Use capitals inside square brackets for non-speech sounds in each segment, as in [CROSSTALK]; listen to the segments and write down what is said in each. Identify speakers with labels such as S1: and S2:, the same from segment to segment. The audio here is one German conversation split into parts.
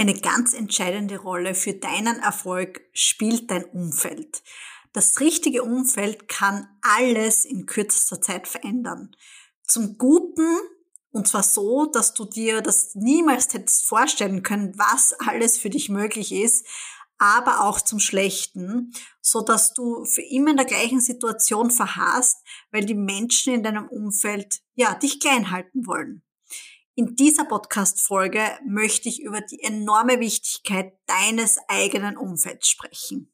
S1: Eine ganz entscheidende Rolle für deinen Erfolg spielt dein Umfeld. Das richtige Umfeld kann alles in kürzester Zeit verändern. Zum Guten und zwar so, dass du dir das niemals hättest vorstellen können, was alles für dich möglich ist, aber auch zum Schlechten, so dass du für immer in der gleichen Situation verharrst, weil die Menschen in deinem Umfeld, ja, dich klein halten wollen. In dieser Podcast-Folge möchte ich über die enorme Wichtigkeit deines eigenen Umfelds sprechen.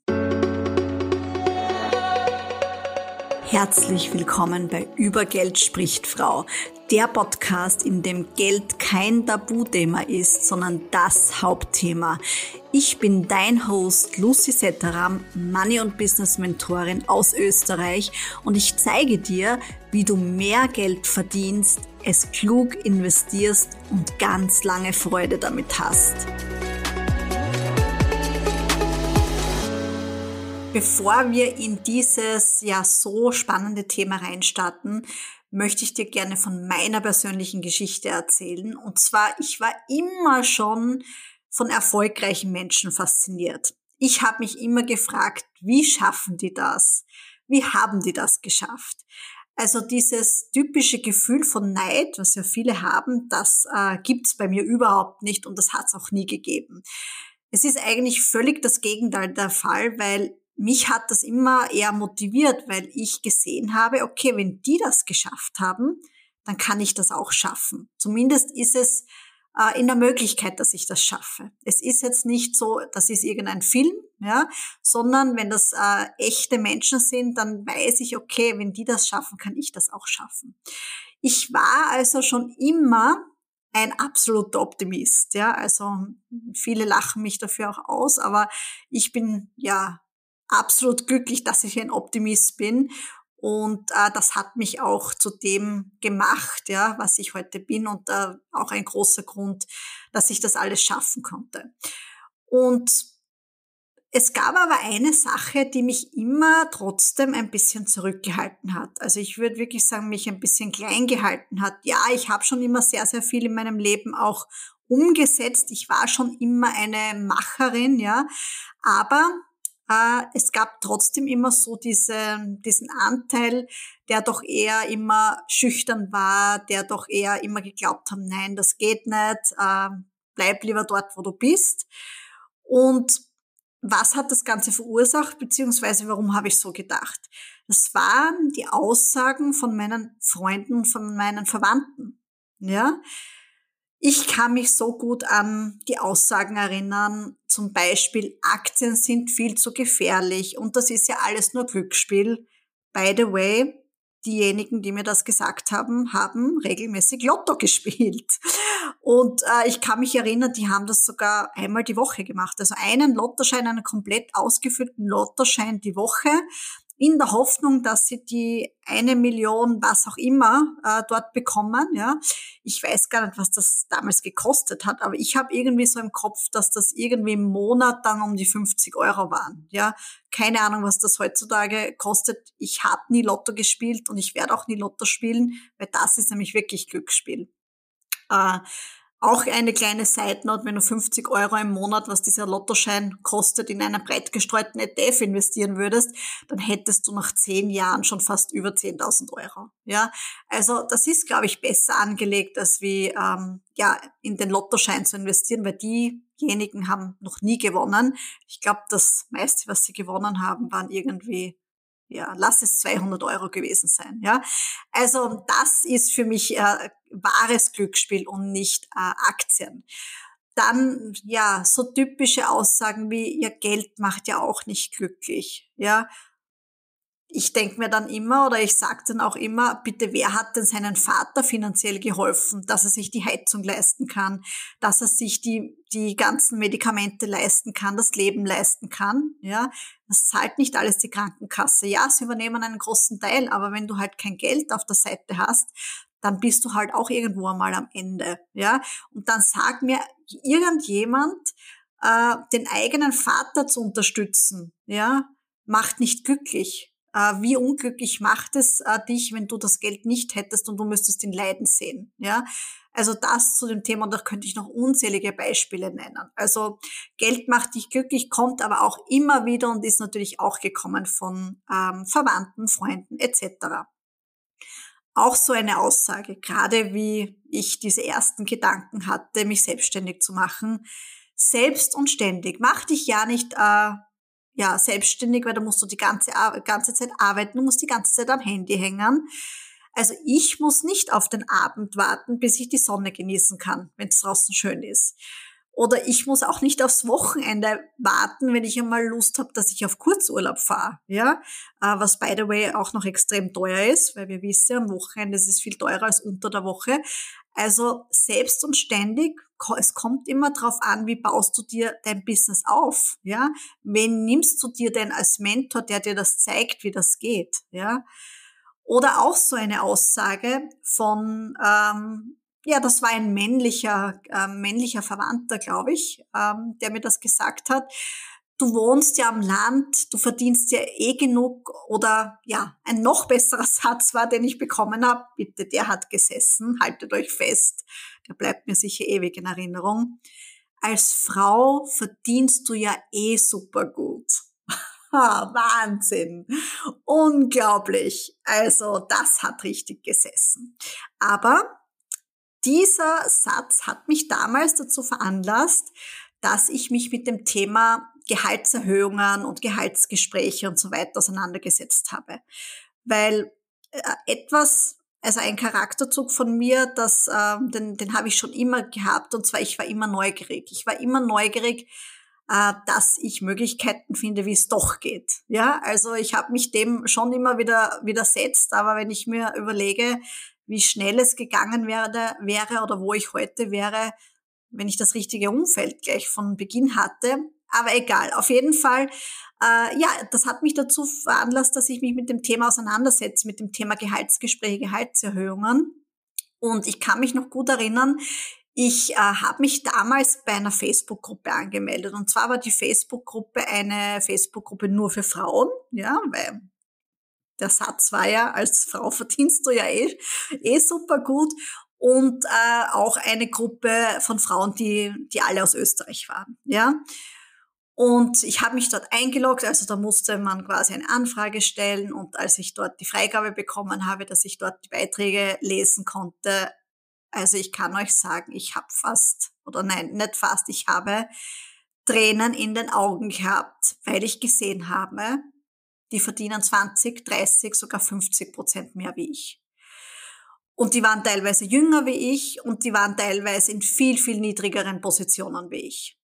S1: Herzlich willkommen bei Über Geld spricht Frau, der Podcast, in dem Geld kein Tabuthema ist, sondern das Hauptthema. Ich bin dein Host Lucy Setteram, Money- und Business-Mentorin aus Österreich und ich zeige dir, wie du mehr Geld verdienst, es klug investierst und ganz lange Freude damit hast. Bevor wir in dieses ja so spannende Thema reinstarten, möchte ich dir gerne von meiner persönlichen Geschichte erzählen. Und zwar, ich war immer schon von erfolgreichen Menschen fasziniert. Ich habe mich immer gefragt, wie schaffen die das? Wie haben die das geschafft? Also dieses typische Gefühl von Neid, was ja viele haben, das äh, gibt's bei mir überhaupt nicht und das hat's auch nie gegeben. Es ist eigentlich völlig das Gegenteil der Fall, weil mich hat das immer eher motiviert, weil ich gesehen habe, okay, wenn die das geschafft haben, dann kann ich das auch schaffen. Zumindest ist es äh, in der Möglichkeit, dass ich das schaffe. Es ist jetzt nicht so, das ist irgendein Film, ja, sondern wenn das äh, echte Menschen sind, dann weiß ich, okay, wenn die das schaffen, kann ich das auch schaffen. Ich war also schon immer ein absoluter Optimist, ja, also viele lachen mich dafür auch aus, aber ich bin ja absolut glücklich, dass ich ein Optimist bin. Und äh, das hat mich auch zu dem gemacht, ja, was ich heute bin und äh, auch ein großer Grund, dass ich das alles schaffen konnte. Und es gab aber eine Sache, die mich immer trotzdem ein bisschen zurückgehalten hat. Also ich würde wirklich sagen, mich ein bisschen klein gehalten hat. Ja, ich habe schon immer sehr, sehr viel in meinem Leben auch umgesetzt. Ich war schon immer eine Macherin, ja. Aber es gab trotzdem immer so diese, diesen Anteil, der doch eher immer schüchtern war, der doch eher immer geglaubt hat, nein, das geht nicht, äh, bleib lieber dort, wo du bist. Und was hat das Ganze verursacht, beziehungsweise warum habe ich so gedacht? Das waren die Aussagen von meinen Freunden, von meinen Verwandten. Ja, ich kann mich so gut an die Aussagen erinnern, zum Beispiel Aktien sind viel zu gefährlich und das ist ja alles nur Glücksspiel. By the way, diejenigen, die mir das gesagt haben, haben regelmäßig Lotto [LAUGHS] gespielt. Und äh, ich kann mich erinnern, die haben das sogar einmal die Woche gemacht. Also einen Lottoschein, einen komplett ausgefüllten Lottoschein die Woche in der Hoffnung, dass sie die eine Million, was auch immer, äh, dort bekommen. Ja, ich weiß gar nicht, was das damals gekostet hat, aber ich habe irgendwie so im Kopf, dass das irgendwie im Monat dann um die 50 Euro waren. Ja, keine Ahnung, was das heutzutage kostet. Ich habe nie Lotto gespielt und ich werde auch nie Lotto spielen, weil das ist nämlich wirklich Glücksspiel. Äh, auch eine kleine Side-Note, wenn du 50 Euro im Monat, was dieser Lottoschein kostet, in einen breit gestreuten ETF investieren würdest, dann hättest du nach zehn Jahren schon fast über 10.000 Euro. Ja, also das ist, glaube ich, besser angelegt, als wie ähm, ja in den Lottoschein zu investieren, weil diejenigen haben noch nie gewonnen. Ich glaube, das meiste, was sie gewonnen haben, waren irgendwie ja, lass es 200 Euro gewesen sein, ja. Also das ist für mich äh, wahres Glücksspiel und nicht äh, Aktien. Dann, ja, so typische Aussagen wie, ja, Geld macht ja auch nicht glücklich, ja ich denke mir dann immer oder ich sage dann auch immer, bitte, wer hat denn seinen Vater finanziell geholfen, dass er sich die Heizung leisten kann, dass er sich die, die ganzen Medikamente leisten kann, das Leben leisten kann, ja. Das zahlt nicht alles die Krankenkasse. Ja, sie übernehmen einen großen Teil, aber wenn du halt kein Geld auf der Seite hast, dann bist du halt auch irgendwo einmal am Ende, ja. Und dann sag mir irgendjemand, äh, den eigenen Vater zu unterstützen, ja, macht nicht glücklich wie unglücklich macht es äh, dich, wenn du das Geld nicht hättest und du müsstest ihn leiden sehen. Ja, Also das zu dem Thema, da könnte ich noch unzählige Beispiele nennen. Also Geld macht dich glücklich, kommt aber auch immer wieder und ist natürlich auch gekommen von ähm, Verwandten, Freunden etc. Auch so eine Aussage, gerade wie ich diese ersten Gedanken hatte, mich selbstständig zu machen. Selbst und ständig. Mach dich ja nicht äh, ja, selbstständig, weil da musst du die ganze, ganze Zeit arbeiten, du musst die ganze Zeit am Handy hängen. Also ich muss nicht auf den Abend warten, bis ich die Sonne genießen kann, wenn es draußen schön ist. Oder ich muss auch nicht aufs Wochenende warten, wenn ich einmal Lust habe, dass ich auf Kurzurlaub fahre. Ja, äh, was by the way auch noch extrem teuer ist, weil wir wissen, am Wochenende ist es viel teurer als unter der Woche. Also selbst und ständig, es kommt immer darauf an, wie baust du dir dein Business auf. Ja, wen nimmst du dir denn als Mentor, der dir das zeigt, wie das geht. Ja. Oder auch so eine Aussage von, ähm, ja, das war ein männlicher, äh, männlicher Verwandter, glaube ich, ähm, der mir das gesagt hat. Du wohnst ja am Land, du verdienst ja eh genug oder ja, ein noch besserer [LAUGHS] Satz war, den ich bekommen habe. Bitte, der hat gesessen, haltet euch fest, der bleibt mir sicher ewig in Erinnerung. Als Frau verdienst du ja eh super gut. [LAUGHS] Wahnsinn. Unglaublich. Also das hat richtig gesessen. Aber dieser Satz hat mich damals dazu veranlasst, dass ich mich mit dem Thema Gehaltserhöhungen und Gehaltsgespräche und so weiter auseinandergesetzt habe. Weil äh, etwas, also ein Charakterzug von mir, das, äh, den, den habe ich schon immer gehabt, und zwar ich war immer neugierig. Ich war immer neugierig, äh, dass ich Möglichkeiten finde, wie es doch geht. Ja, also ich habe mich dem schon immer wieder widersetzt, aber wenn ich mir überlege, wie schnell es gegangen wäre, wäre oder wo ich heute wäre, wenn ich das richtige Umfeld gleich von Beginn hatte. Aber egal, auf jeden Fall, äh, ja, das hat mich dazu veranlasst, dass ich mich mit dem Thema auseinandersetze, mit dem Thema Gehaltsgespräche, Gehaltserhöhungen. Und ich kann mich noch gut erinnern, ich äh, habe mich damals bei einer Facebook-Gruppe angemeldet. Und zwar war die Facebook-Gruppe eine Facebook-Gruppe nur für Frauen, ja, weil der Satz war ja, als Frau verdienst du ja eh, eh super gut. Und äh, auch eine Gruppe von Frauen, die, die alle aus Österreich waren, ja. Und ich habe mich dort eingeloggt, also da musste man quasi eine Anfrage stellen. Und als ich dort die Freigabe bekommen habe, dass ich dort die Beiträge lesen konnte, also ich kann euch sagen, ich habe fast, oder nein, nicht fast, ich habe Tränen in den Augen gehabt, weil ich gesehen habe, die verdienen 20, 30, sogar 50 Prozent mehr wie ich. Und die waren teilweise jünger wie ich und die waren teilweise in viel, viel niedrigeren Positionen wie ich.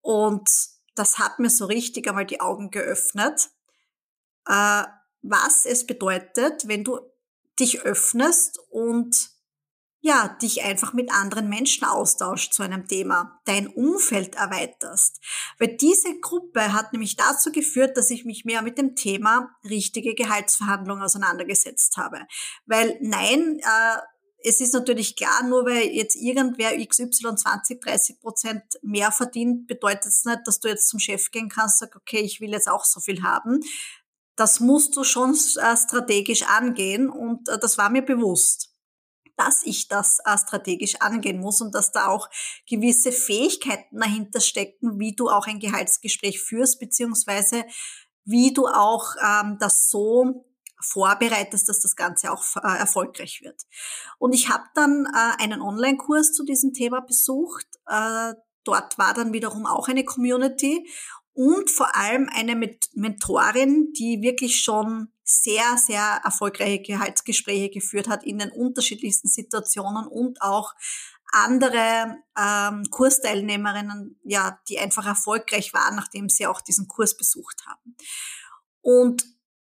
S1: Und das hat mir so richtig einmal die Augen geöffnet, äh, was es bedeutet, wenn du dich öffnest und ja, dich einfach mit anderen Menschen austauscht zu einem Thema, dein Umfeld erweiterst. Weil diese Gruppe hat nämlich dazu geführt, dass ich mich mehr mit dem Thema richtige Gehaltsverhandlungen auseinandergesetzt habe. Weil nein, äh, es ist natürlich klar, nur weil jetzt irgendwer XY 20, 30 Prozent mehr verdient, bedeutet es nicht, dass du jetzt zum Chef gehen kannst und sagst, okay, ich will jetzt auch so viel haben. Das musst du schon äh, strategisch angehen und äh, das war mir bewusst dass ich das äh, strategisch angehen muss und dass da auch gewisse Fähigkeiten dahinter stecken, wie du auch ein Gehaltsgespräch führst, beziehungsweise wie du auch ähm, das so vorbereitest, dass das Ganze auch äh, erfolgreich wird. Und ich habe dann äh, einen Online-Kurs zu diesem Thema besucht. Äh, dort war dann wiederum auch eine Community und vor allem eine Mentorin, die wirklich schon sehr, sehr erfolgreiche Gehaltsgespräche geführt hat in den unterschiedlichsten Situationen und auch andere ähm, Kursteilnehmerinnen, ja, die einfach erfolgreich waren, nachdem sie auch diesen Kurs besucht haben. Und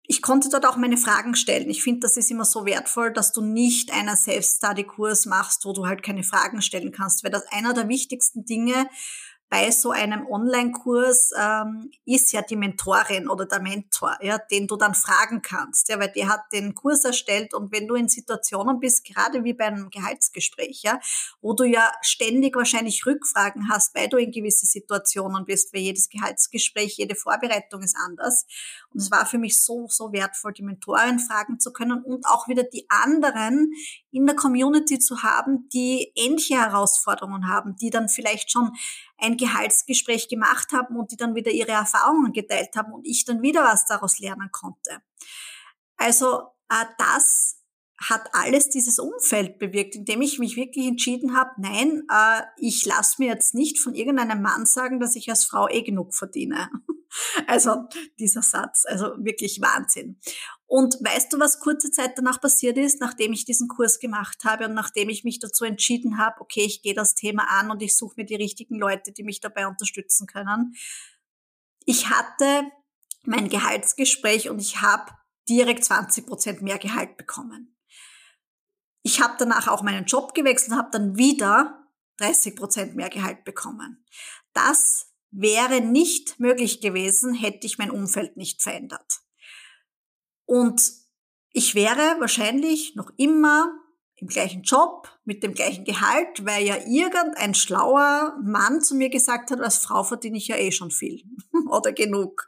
S1: ich konnte dort auch meine Fragen stellen. Ich finde, das ist immer so wertvoll, dass du nicht einen Self-Study-Kurs machst, wo du halt keine Fragen stellen kannst, weil das einer der wichtigsten Dinge bei so einem Online-Kurs ähm, ist ja die Mentorin oder der Mentor, ja, den du dann fragen kannst, ja, weil der hat den Kurs erstellt und wenn du in Situationen bist, gerade wie bei einem Gehaltsgespräch, ja, wo du ja ständig wahrscheinlich Rückfragen hast, weil du in gewisse Situationen bist, weil jedes Gehaltsgespräch, jede Vorbereitung ist anders. Und es war für mich so, so wertvoll, die Mentorin fragen zu können und auch wieder die anderen in der Community zu haben, die ähnliche Herausforderungen haben, die dann vielleicht schon ein Gehaltsgespräch gemacht haben und die dann wieder ihre Erfahrungen geteilt haben und ich dann wieder was daraus lernen konnte. Also äh, das hat alles dieses Umfeld bewirkt, indem ich mich wirklich entschieden habe, nein, äh, ich lasse mir jetzt nicht von irgendeinem Mann sagen, dass ich als Frau eh genug verdiene. [LAUGHS] Also dieser Satz, also wirklich Wahnsinn. Und weißt du, was kurze Zeit danach passiert ist, nachdem ich diesen Kurs gemacht habe und nachdem ich mich dazu entschieden habe, okay, ich gehe das Thema an und ich suche mir die richtigen Leute, die mich dabei unterstützen können. Ich hatte mein Gehaltsgespräch und ich habe direkt 20 Prozent mehr Gehalt bekommen. Ich habe danach auch meinen Job gewechselt und habe dann wieder 30 Prozent mehr Gehalt bekommen. Das wäre nicht möglich gewesen, hätte ich mein Umfeld nicht verändert. Und ich wäre wahrscheinlich noch immer im gleichen Job, mit dem gleichen Gehalt, weil ja irgendein schlauer Mann zu mir gesagt hat, als Frau verdiene ich ja eh schon viel [LAUGHS] oder genug.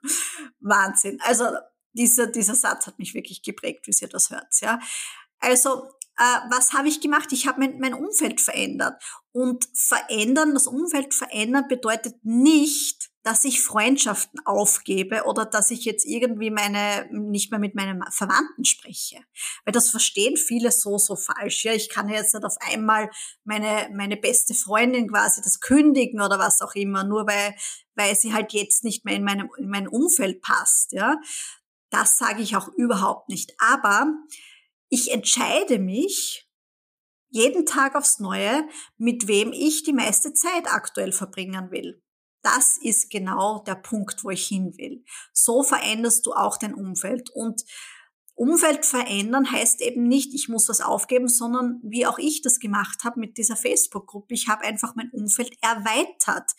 S1: Wahnsinn. Also dieser, dieser Satz hat mich wirklich geprägt, wie ihr das hört. Ja. Also äh, was habe ich gemacht? Ich habe mein, mein Umfeld verändert. Und verändern, das Umfeld verändern bedeutet nicht, dass ich Freundschaften aufgebe oder dass ich jetzt irgendwie meine, nicht mehr mit meinen Verwandten spreche. Weil das verstehen viele so, so falsch. Ja, ich kann jetzt nicht auf einmal meine, meine beste Freundin quasi das kündigen oder was auch immer, nur weil, weil sie halt jetzt nicht mehr in meinem, in mein Umfeld passt. Ja, das sage ich auch überhaupt nicht. Aber ich entscheide mich jeden Tag aufs Neue, mit wem ich die meiste Zeit aktuell verbringen will. Das ist genau der Punkt, wo ich hin will. So veränderst du auch dein Umfeld. Und Umfeld verändern heißt eben nicht, ich muss was aufgeben, sondern wie auch ich das gemacht habe mit dieser Facebook-Gruppe. Ich habe einfach mein Umfeld erweitert.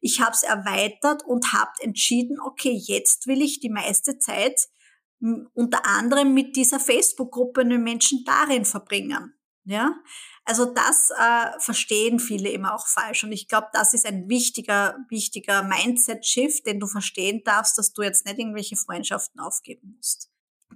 S1: Ich habe es erweitert und habe entschieden, okay, jetzt will ich die meiste Zeit unter anderem mit dieser Facebook-Gruppe den Menschen darin verbringen. Ja, also das äh, verstehen viele immer auch falsch und ich glaube, das ist ein wichtiger, wichtiger Mindset-Shift, den du verstehen darfst, dass du jetzt nicht irgendwelche Freundschaften aufgeben musst.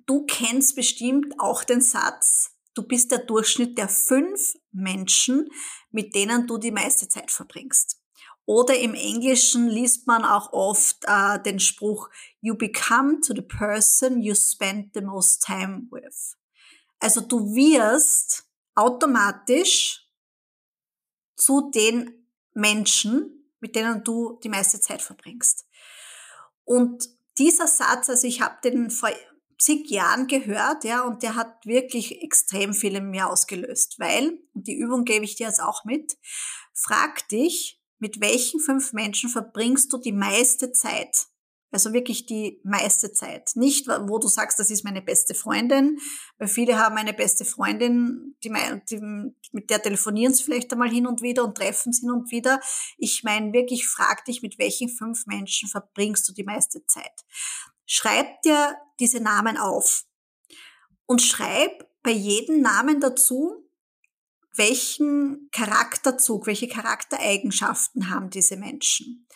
S1: Du kennst bestimmt auch den Satz, du bist der Durchschnitt der fünf Menschen, mit denen du die meiste Zeit verbringst. Oder im Englischen liest man auch oft äh, den Spruch, You become to the person you spend the most time with. Also du wirst automatisch zu den Menschen, mit denen du die meiste Zeit verbringst. Und dieser Satz, also ich habe den vor zig Jahren gehört, ja, und der hat wirklich extrem viel in mir ausgelöst, weil, und die Übung gebe ich dir jetzt auch mit, frag dich, mit welchen fünf Menschen verbringst du die meiste Zeit? Also wirklich die meiste Zeit. Nicht, wo du sagst, das ist meine beste Freundin, weil viele haben eine beste Freundin, die, die, mit der telefonieren sie vielleicht einmal hin und wieder und treffen sie hin und wieder. Ich meine wirklich, frag dich, mit welchen fünf Menschen verbringst du die meiste Zeit? Schreib dir diese Namen auf und schreib bei jedem Namen dazu, welchen Charakterzug, welche Charaktereigenschaften haben diese Menschen?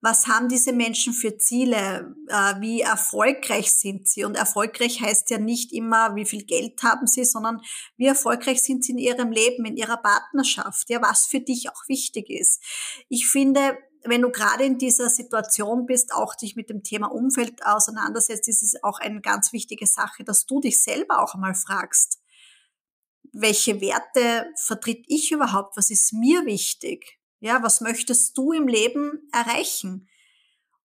S1: Was haben diese Menschen für Ziele? Äh, wie erfolgreich sind sie? Und erfolgreich heißt ja nicht immer, wie viel Geld haben sie, sondern wie erfolgreich sind sie in ihrem Leben, in ihrer Partnerschaft, ja, was für dich auch wichtig ist. Ich finde, wenn du gerade in dieser Situation bist, auch dich mit dem Thema Umfeld auseinandersetzt, ist es auch eine ganz wichtige Sache, dass du dich selber auch einmal fragst welche Werte vertritt ich überhaupt? Was ist mir wichtig? Ja, was möchtest du im Leben erreichen?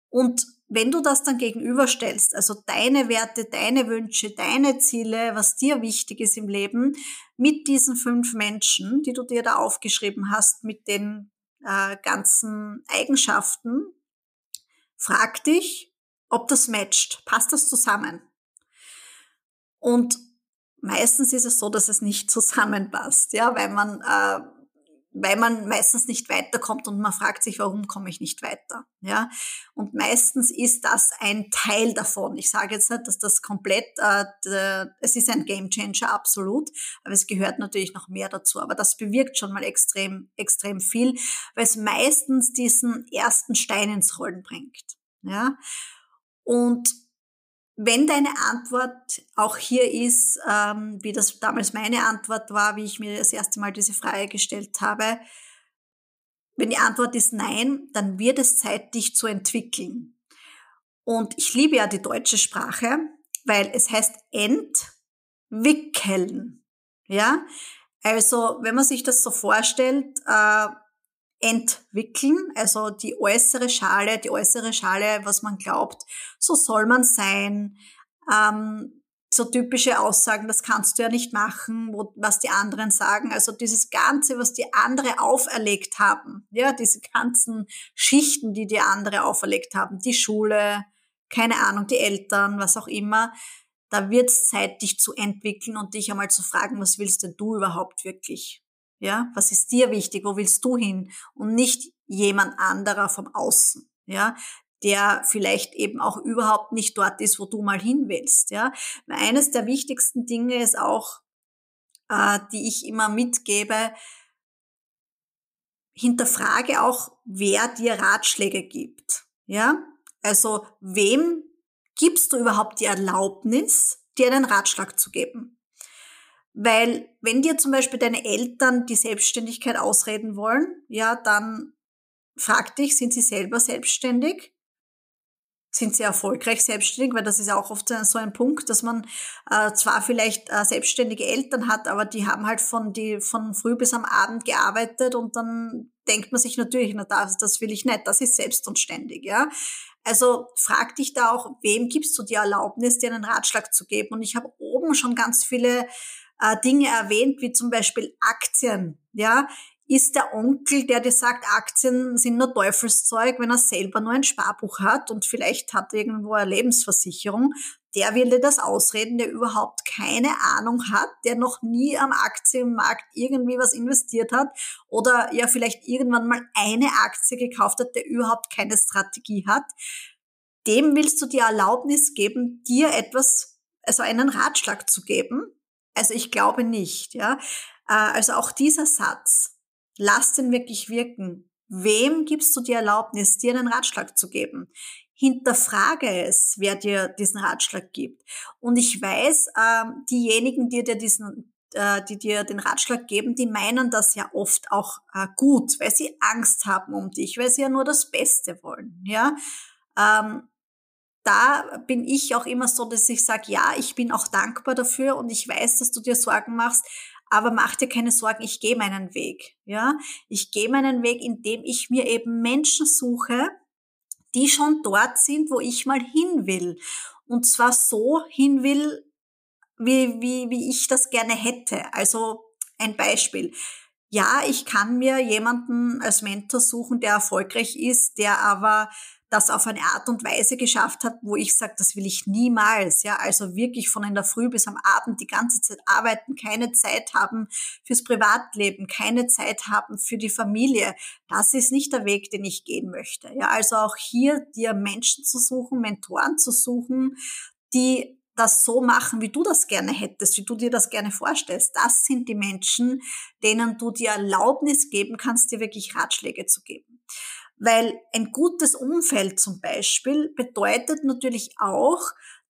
S1: Und wenn du das dann gegenüberstellst, also deine Werte, deine Wünsche, deine Ziele, was dir wichtig ist im Leben, mit diesen fünf Menschen, die du dir da aufgeschrieben hast, mit den äh, ganzen Eigenschaften, frag dich, ob das matcht. Passt das zusammen? Und meistens ist es so, dass es nicht [LAUGHS] zusammenpasst, ja, weil man äh, weil man meistens nicht weiterkommt und man fragt sich, warum komme ich nicht weiter? Ja, und meistens ist das ein Teil davon. Ich sage jetzt nicht, dass das komplett, äh, de, es ist ein Gamechanger absolut, aber es gehört natürlich noch mehr dazu. Aber das bewirkt schon mal extrem, extrem viel, weil es meistens diesen ersten Stein ins Rollen bringt. Ja, und wenn deine Antwort auch hier ist, ähm, wie das damals meine Antwort war, wie ich mir das erste Mal diese Frage gestellt habe, wenn die Antwort ist nein, dann wird es Zeit, dich zu entwickeln. Und ich liebe ja die deutsche Sprache, weil es heißt entwickeln. Ja, also wenn man sich das so vorstellt, äh, entwickeln, also die äußere Schale, die äußere Schale, was man glaubt, so soll man sein, ähm, so typische Aussagen, das kannst du ja nicht machen, wo, was die anderen sagen. Also dieses Ganze, was die andere auferlegt haben, ja, diese ganzen Schichten, die die andere auferlegt haben, die Schule, keine Ahnung, die Eltern, was auch immer, da wird es Zeit, dich zu entwickeln und dich einmal zu fragen, was willst denn du überhaupt wirklich? Ja, was ist dir wichtig? Wo willst du hin? Und nicht jemand anderer vom Außen. Ja, der vielleicht eben auch überhaupt nicht dort ist, wo du mal hin willst. Ja, eines der wichtigsten Dinge ist auch, äh, die ich immer mitgebe, hinterfrage auch, wer dir Ratschläge gibt. Ja, also wem gibst du überhaupt die Erlaubnis, dir einen Ratschlag zu geben? Weil wenn dir zum Beispiel deine Eltern die Selbstständigkeit ausreden wollen, ja, dann frag dich, sind sie selber selbstständig? Sind sie erfolgreich selbstständig? Weil das ist auch oft so ein Punkt, dass man äh, zwar vielleicht äh, selbstständige Eltern hat, aber die haben halt von, die, von früh bis am Abend gearbeitet und dann denkt man sich natürlich, na das, das will ich nicht, das ist selbst und ständig, ja. Also frag dich da auch, wem gibst du die Erlaubnis, dir einen Ratschlag zu geben? Und ich habe oben schon ganz viele äh, Dinge erwähnt, wie zum Beispiel Aktien. Ja, ist der Onkel, der dir sagt, Aktien sind nur Teufelszeug, wenn er selber nur ein Sparbuch hat und vielleicht hat er irgendwo eine Lebensversicherung, der will dir das ausreden, der überhaupt keine Ahnung hat, der noch nie am Aktienmarkt irgendwie was investiert hat oder ja vielleicht irgendwann mal eine Aktie gekauft hat, der überhaupt keine Strategie hat. Dem willst du die Erlaubnis geben, dir etwas, also einen Ratschlag zu geben, also ich glaube nicht, ja. Äh, also auch dieser Satz, lass den wirklich wirken. Wem gibst du die Erlaubnis, dir einen Ratschlag zu geben? Hinterfrage es, wer dir diesen Ratschlag gibt. Und ich weiß, ähm, diejenigen, die dir diesen äh, die dir den Ratschlag geben, die meinen das ja oft auch äh, gut, weil sie Angst haben um dich, weil sie ja nur das Beste wollen, ja. Ähm, da bin ich auch immer so, dass ich sage, ja, ich bin auch dankbar dafür und ich weiß, dass du dir Sorgen machst, aber mach dir keine Sorgen, ich gehe meinen Weg. Ja, ich gehe meinen Weg, indem ich mir eben Menschen suche, die schon dort sind, wo ich mal hin will. Und zwar so hin will, wie, wie, wie ich das gerne hätte. Also ein Beispiel. Ja, ich kann mir jemanden als Mentor suchen, der erfolgreich ist, der aber das auf eine Art und Weise geschafft hat, wo ich sage, das will ich niemals. Ja, also wirklich von in der Früh bis am Abend die ganze Zeit arbeiten, keine Zeit haben fürs Privatleben, keine Zeit haben für die Familie. Das ist nicht der Weg, den ich gehen möchte. Ja, also auch hier dir Menschen zu suchen, Mentoren zu suchen, die das so machen, wie du das gerne hättest, wie du dir das gerne vorstellst. Das sind die Menschen, denen du die Erlaubnis geben kannst, dir wirklich Ratschläge zu geben. Weil ein gutes Umfeld zum Beispiel bedeutet natürlich auch,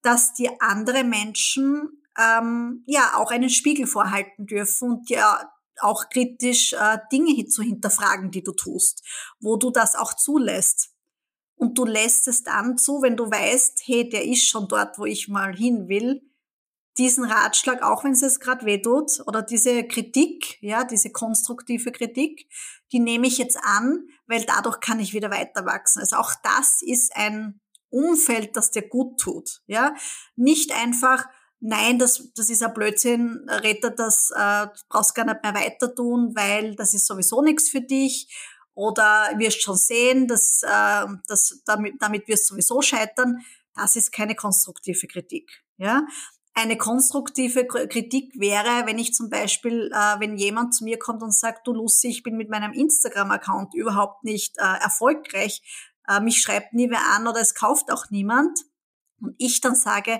S1: dass dir andere Menschen ähm, ja auch einen Spiegel vorhalten dürfen und dir auch kritisch äh, Dinge zu hinterfragen, die du tust, wo du das auch zulässt. Und du lässt es dann zu, wenn du weißt, hey, der ist schon dort, wo ich mal hin will, diesen Ratschlag, auch wenn es jetzt gerade wehtut, oder diese Kritik, ja, diese konstruktive Kritik, die nehme ich jetzt an, weil dadurch kann ich wieder weiter wachsen. Also auch das ist ein Umfeld, das dir gut tut, ja. Nicht einfach, nein, das, das ist ein Blödsinn, Retter, das äh, brauchst gar nicht mehr weiter tun, weil das ist sowieso nichts für dich. Oder wirst schon sehen, dass, äh, dass damit, damit wirst sowieso scheitern. Das ist keine konstruktive Kritik. Ja, eine konstruktive Kritik wäre, wenn ich zum Beispiel, äh, wenn jemand zu mir kommt und sagt, du Lucy, ich bin mit meinem Instagram-Account überhaupt nicht äh, erfolgreich, äh, mich schreibt nie wer an oder es kauft auch niemand. Und ich dann sage,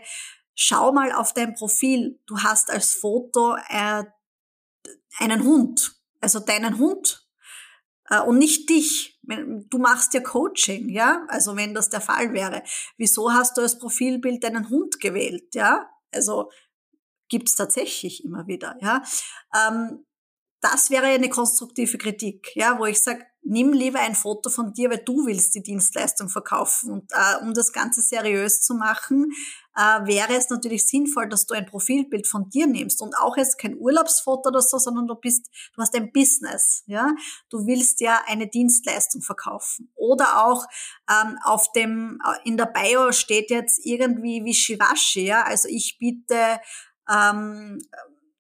S1: schau mal auf dein Profil, du hast als Foto äh, einen Hund, also deinen Hund äh, und nicht dich. Du machst ja Coaching, ja, also wenn das der Fall wäre. Wieso hast du als Profilbild deinen Hund gewählt, ja? Also gibt's tatsächlich immer wieder. Ja, ähm, das wäre eine konstruktive Kritik, ja, wo ich sage, nimm lieber ein Foto von dir, weil du willst die Dienstleistung verkaufen. Und äh, um das Ganze seriös zu machen, äh, wäre es natürlich sinnvoll, dass du ein Profilbild von dir nimmst und auch jetzt kein Urlaubsfoto oder so, sondern du bist, du hast ein Business, ja. Du willst ja eine Dienstleistung verkaufen. Oder auch ähm, auf dem, äh, in der Bio steht jetzt irgendwie Wischiwaschi, ja. Also ich biete ähm,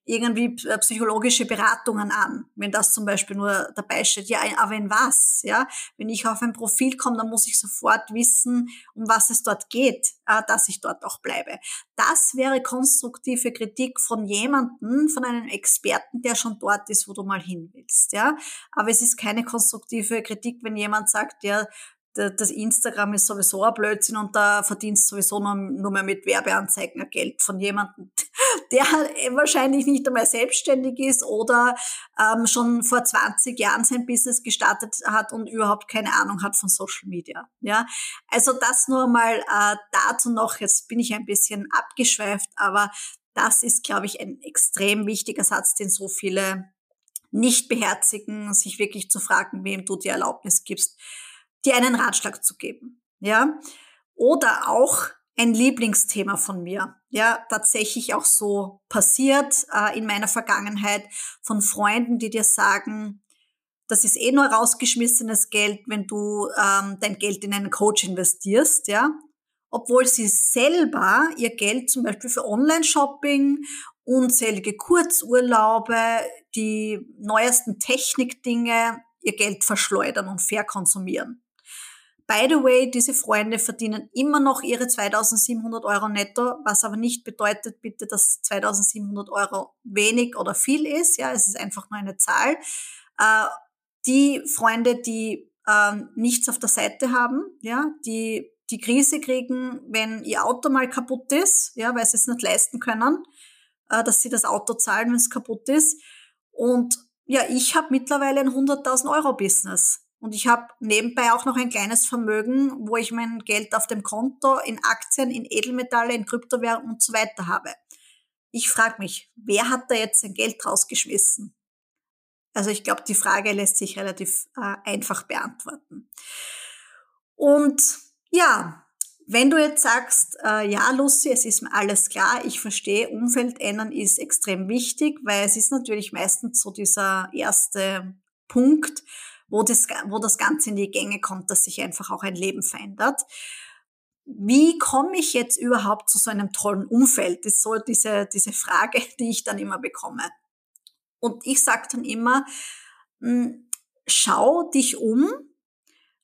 S1: irgendwie äh, psychologische Beratungen an, wenn das zum Beispiel nur dabei steht. Ja, aber in was? Ja, wenn ich auf ein Profil komme, dann muss ich sofort wissen, um was es dort geht, äh, dass ich dort auch bleibe. Das wäre konstruktive Kritik von jemandem, von einem Experten, der schon dort ist, wo du mal hin willst. Ja, aber es ist keine konstruktive Kritik, wenn jemand sagt, ja, das Instagram ist sowieso ein Blödsinn und da verdienst sowieso nur, nur mehr mit Werbeanzeigen Geld von jemandem, [LAUGHS] der wahrscheinlich nicht einmal selbstständig ist oder ähm, schon vor 20 Jahren sein Business gestartet hat und überhaupt keine Ahnung hat von Social Media. Ja, also das nur mal äh, dazu noch. Jetzt bin ich ein bisschen abgeschweift, aber das ist, glaube ich, ein extrem wichtiger Satz, den so viele nicht beherzigen, sich wirklich zu fragen, wem du die Erlaubnis gibst, dir einen Ratschlag zu geben. Ja, oder auch ein Lieblingsthema von mir. Ja, tatsächlich auch so passiert äh, in meiner Vergangenheit von Freunden, die dir sagen, das ist eh nur rausgeschmissenes Geld, wenn du ähm, dein Geld in einen Coach investierst, ja. Obwohl sie selber ihr Geld zum Beispiel für Online-Shopping, unzählige Kurzurlaube, die neuesten Technikdinge, ihr Geld verschleudern und verkonsumieren. By the way, diese Freunde verdienen immer noch ihre 2700 Euro netto, was aber nicht bedeutet bitte, dass 2700 Euro wenig oder viel ist. Ja, es ist einfach nur eine Zahl. Äh, die Freunde, die äh, nichts auf der Seite haben, ja, die die Krise kriegen, wenn ihr Auto mal kaputt ist, ja, weil sie es nicht leisten können, äh, dass sie das Auto zahlen, wenn es kaputt ist. Und ja, ich habe mittlerweile ein 100.000 Euro Business. Und ich habe nebenbei auch noch ein kleines Vermögen, wo ich mein Geld auf dem Konto in Aktien, in Edelmetalle, in Kryptowährungen und so weiter habe. Ich frage mich, wer hat da jetzt sein Geld rausgeschmissen? Also ich glaube, die Frage lässt sich relativ äh, einfach beantworten. Und ja, wenn du jetzt sagst, äh, ja, Lucy, es ist mir alles klar, ich verstehe, Umfeld ändern ist extrem wichtig, weil es ist natürlich meistens so dieser erste Punkt, wo das, wo das Ganze in die Gänge kommt, dass sich einfach auch ein Leben verändert. Wie komme ich jetzt überhaupt zu so einem tollen Umfeld? Das ist so diese, diese Frage, [LAUGHS] die ich dann immer bekomme. Und ich sage dann immer, hm, schau dich um,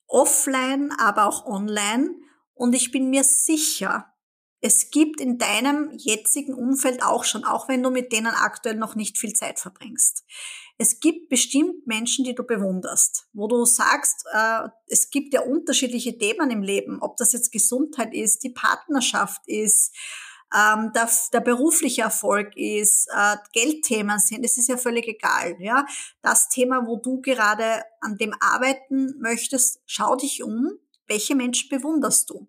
S1: offline, aber auch online. Und ich bin mir sicher, es gibt in deinem jetzigen Umfeld auch schon, auch wenn du mit denen aktuell noch nicht viel Zeit verbringst. Es gibt bestimmt Menschen, die du bewunderst, wo du sagst, äh, es gibt ja unterschiedliche Themen im Leben, ob das jetzt Gesundheit ist, die Partnerschaft ist, ähm, der, der berufliche Erfolg ist, äh, Geldthemen sind, es ist ja völlig egal. Ja, das Thema, wo du gerade an dem arbeiten möchtest, schau dich um, welche Menschen bewunderst du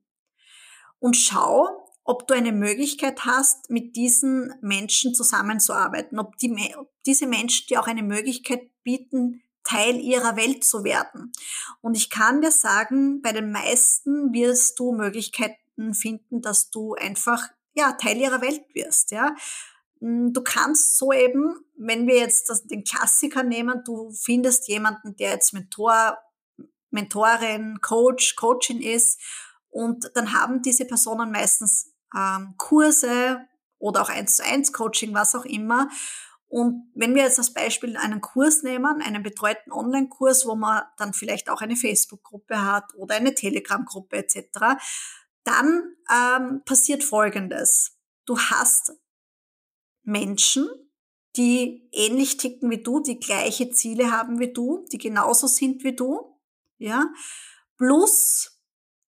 S1: und schau, ob du eine Möglichkeit hast, mit diesen Menschen zusammenzuarbeiten, ob, die, ob diese Menschen dir auch eine Möglichkeit bieten, Teil ihrer Welt zu werden. Und ich kann dir sagen, bei den meisten wirst du Möglichkeiten finden, dass du einfach ja Teil ihrer Welt wirst, ja. Hm, du kannst so eben, wenn wir jetzt das, den Klassiker nehmen, du findest jemanden, der jetzt Mentor, Mentorin, Coach, Coachin ist und dann haben diese Personen meistens ähm, Kurse oder auch eins zu eins Coaching, was auch immer. Und wenn wir jetzt als Beispiel einen Kurs nehmen, einen betreuten Online-Kurs, wo man dann vielleicht auch eine Facebook-Gruppe hat oder eine Telegram-Gruppe etc., dann ähm, passiert Folgendes. Du hast Menschen, die ähnlich ticken wie du, die gleiche Ziele haben wie du, die genauso sind wie du, ja. Plus,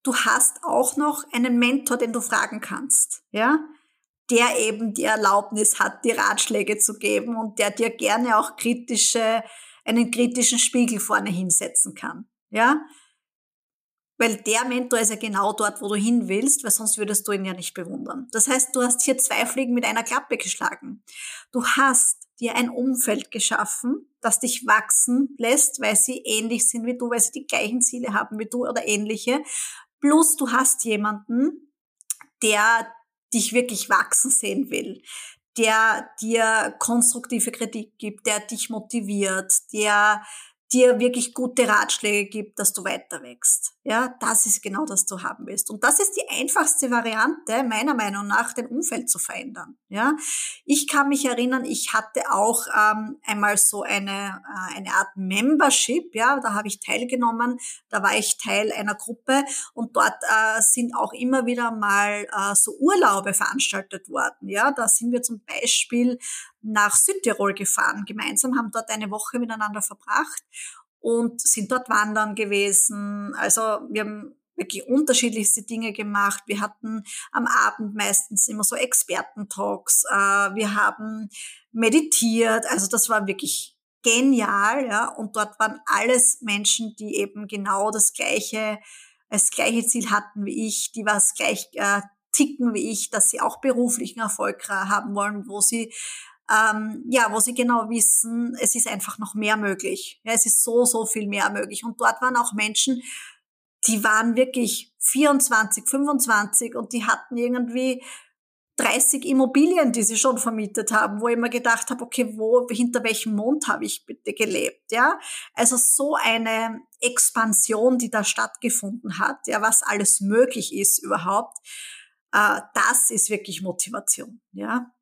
S1: du hast auch noch einen Mentor, den du fragen kannst, ja. Der eben die Erlaubnis hat, die Ratschläge zu geben und der dir gerne auch kritische, einen kritischen Spiegel vorne hinsetzen kann, ja. Weil der Mentor ist ja genau dort, wo du hin willst, weil sonst würdest du ihn ja nicht bewundern. Das heißt, du hast hier zwei Fliegen mit einer Klappe geschlagen. Du hast dir ein Umfeld geschaffen, das dich wachsen lässt, weil sie ähnlich sind wie du, weil sie die gleichen Ziele haben wie du oder ähnliche. Plus du hast jemanden, der dich wirklich wachsen sehen will, der dir konstruktive Kritik gibt, der dich motiviert, der dir wirklich gute Ratschläge gibt, dass du weiter wächst. Ja, das ist genau das du haben willst. Und das ist die einfachste Variante, meiner Meinung nach, dein Umfeld zu verändern. Ja, ich kann mich erinnern, ich hatte auch ähm, einmal so eine, äh, eine Art Membership. Ja, da habe ich teilgenommen. Da war ich Teil einer Gruppe und dort äh, sind auch immer wieder mal äh, so Urlaube veranstaltet worden. Ja, da sind wir zum Beispiel nach Südtirol gefahren, gemeinsam, haben dort eine Woche miteinander verbracht und sind dort wandern gewesen. Also wir haben wirklich unterschiedlichste Dinge gemacht. Wir hatten am Abend meistens immer so Expertentalks. Äh, wir haben meditiert. Also das war wirklich genial, ja. Und dort waren alles Menschen, die eben genau das gleiche, das gleiche Ziel hatten wie ich, die was gleich äh, ticken wie ich, dass sie auch beruflichen Erfolg haben wollen, wo sie ähm, ja, wo sie genau wissen, es ist einfach noch mehr möglich. Ja, es ist so, so viel mehr möglich. Und dort waren auch Menschen, die waren wirklich 24, 25 und die hatten irgendwie 30 Immobilien, die sie schon vermietet haben, wo ich mir gedacht habe, okay, wo, hinter welchem Mond habe ich bitte gelebt, ja? Also so eine Expansion, die da stattgefunden hat, ja, was alles möglich ist überhaupt, äh, das ist wirklich Motivation, ja?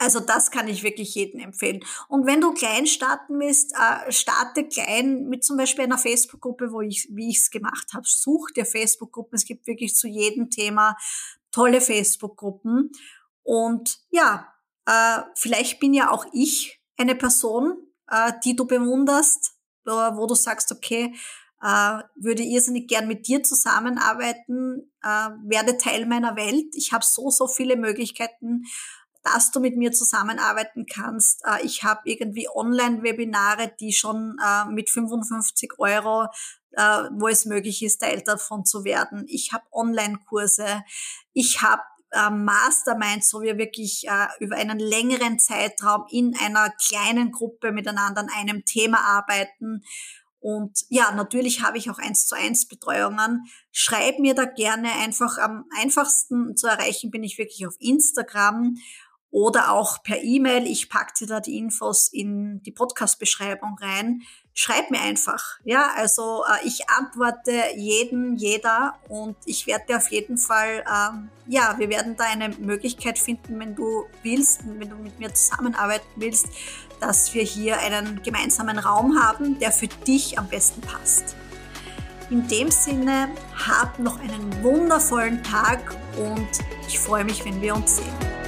S1: Also das kann ich wirklich jedem empfehlen. Und wenn du klein starten willst, äh, starte klein mit zum Beispiel einer Facebook-Gruppe, wo ich, wie ich es gemacht habe. Such dir Facebook-Gruppen. Es gibt wirklich zu jedem Thema tolle Facebook-Gruppen. Und ja, äh, vielleicht bin ja auch ich eine Person, äh, die du bewunderst, wo du sagst, okay, würde irrsinnig gern mit dir zusammenarbeiten, werde Teil meiner Welt. Ich habe so, so viele Möglichkeiten dass du mit mir zusammenarbeiten kannst. Äh, ich habe irgendwie Online-Webinare, die schon äh, mit 55 Euro, äh, wo es möglich ist, Teil davon zu werden. Ich habe Online-Kurse. Ich habe Masterminds, wo wir wirklich über einen längeren Zeitraum in einer kleinen Gruppe miteinander an einem Thema arbeiten. Und ja, natürlich habe ich auch eins zu eins Betreuungen. Schreib mir da gerne einfach am einfachsten zu erreichen bin ich wirklich auf Instagram oder auch per E-Mail. Ich packe dir da die Infos in die Podcast-Beschreibung rein. Schreib mir einfach. Ja, also äh, ich antworte jeden, jeder und ich werde auf jeden Fall, ähm, ja, wir werden da eine Möglichkeit finden, wenn du willst, wenn du mit mir zusammenarbeiten willst, dass wir hier einen gemeinsamen Raum haben, der für dich am besten passt. In dem Sinne, hab noch einen wundervollen Tag und ich freue mich, wenn wir uns sehen.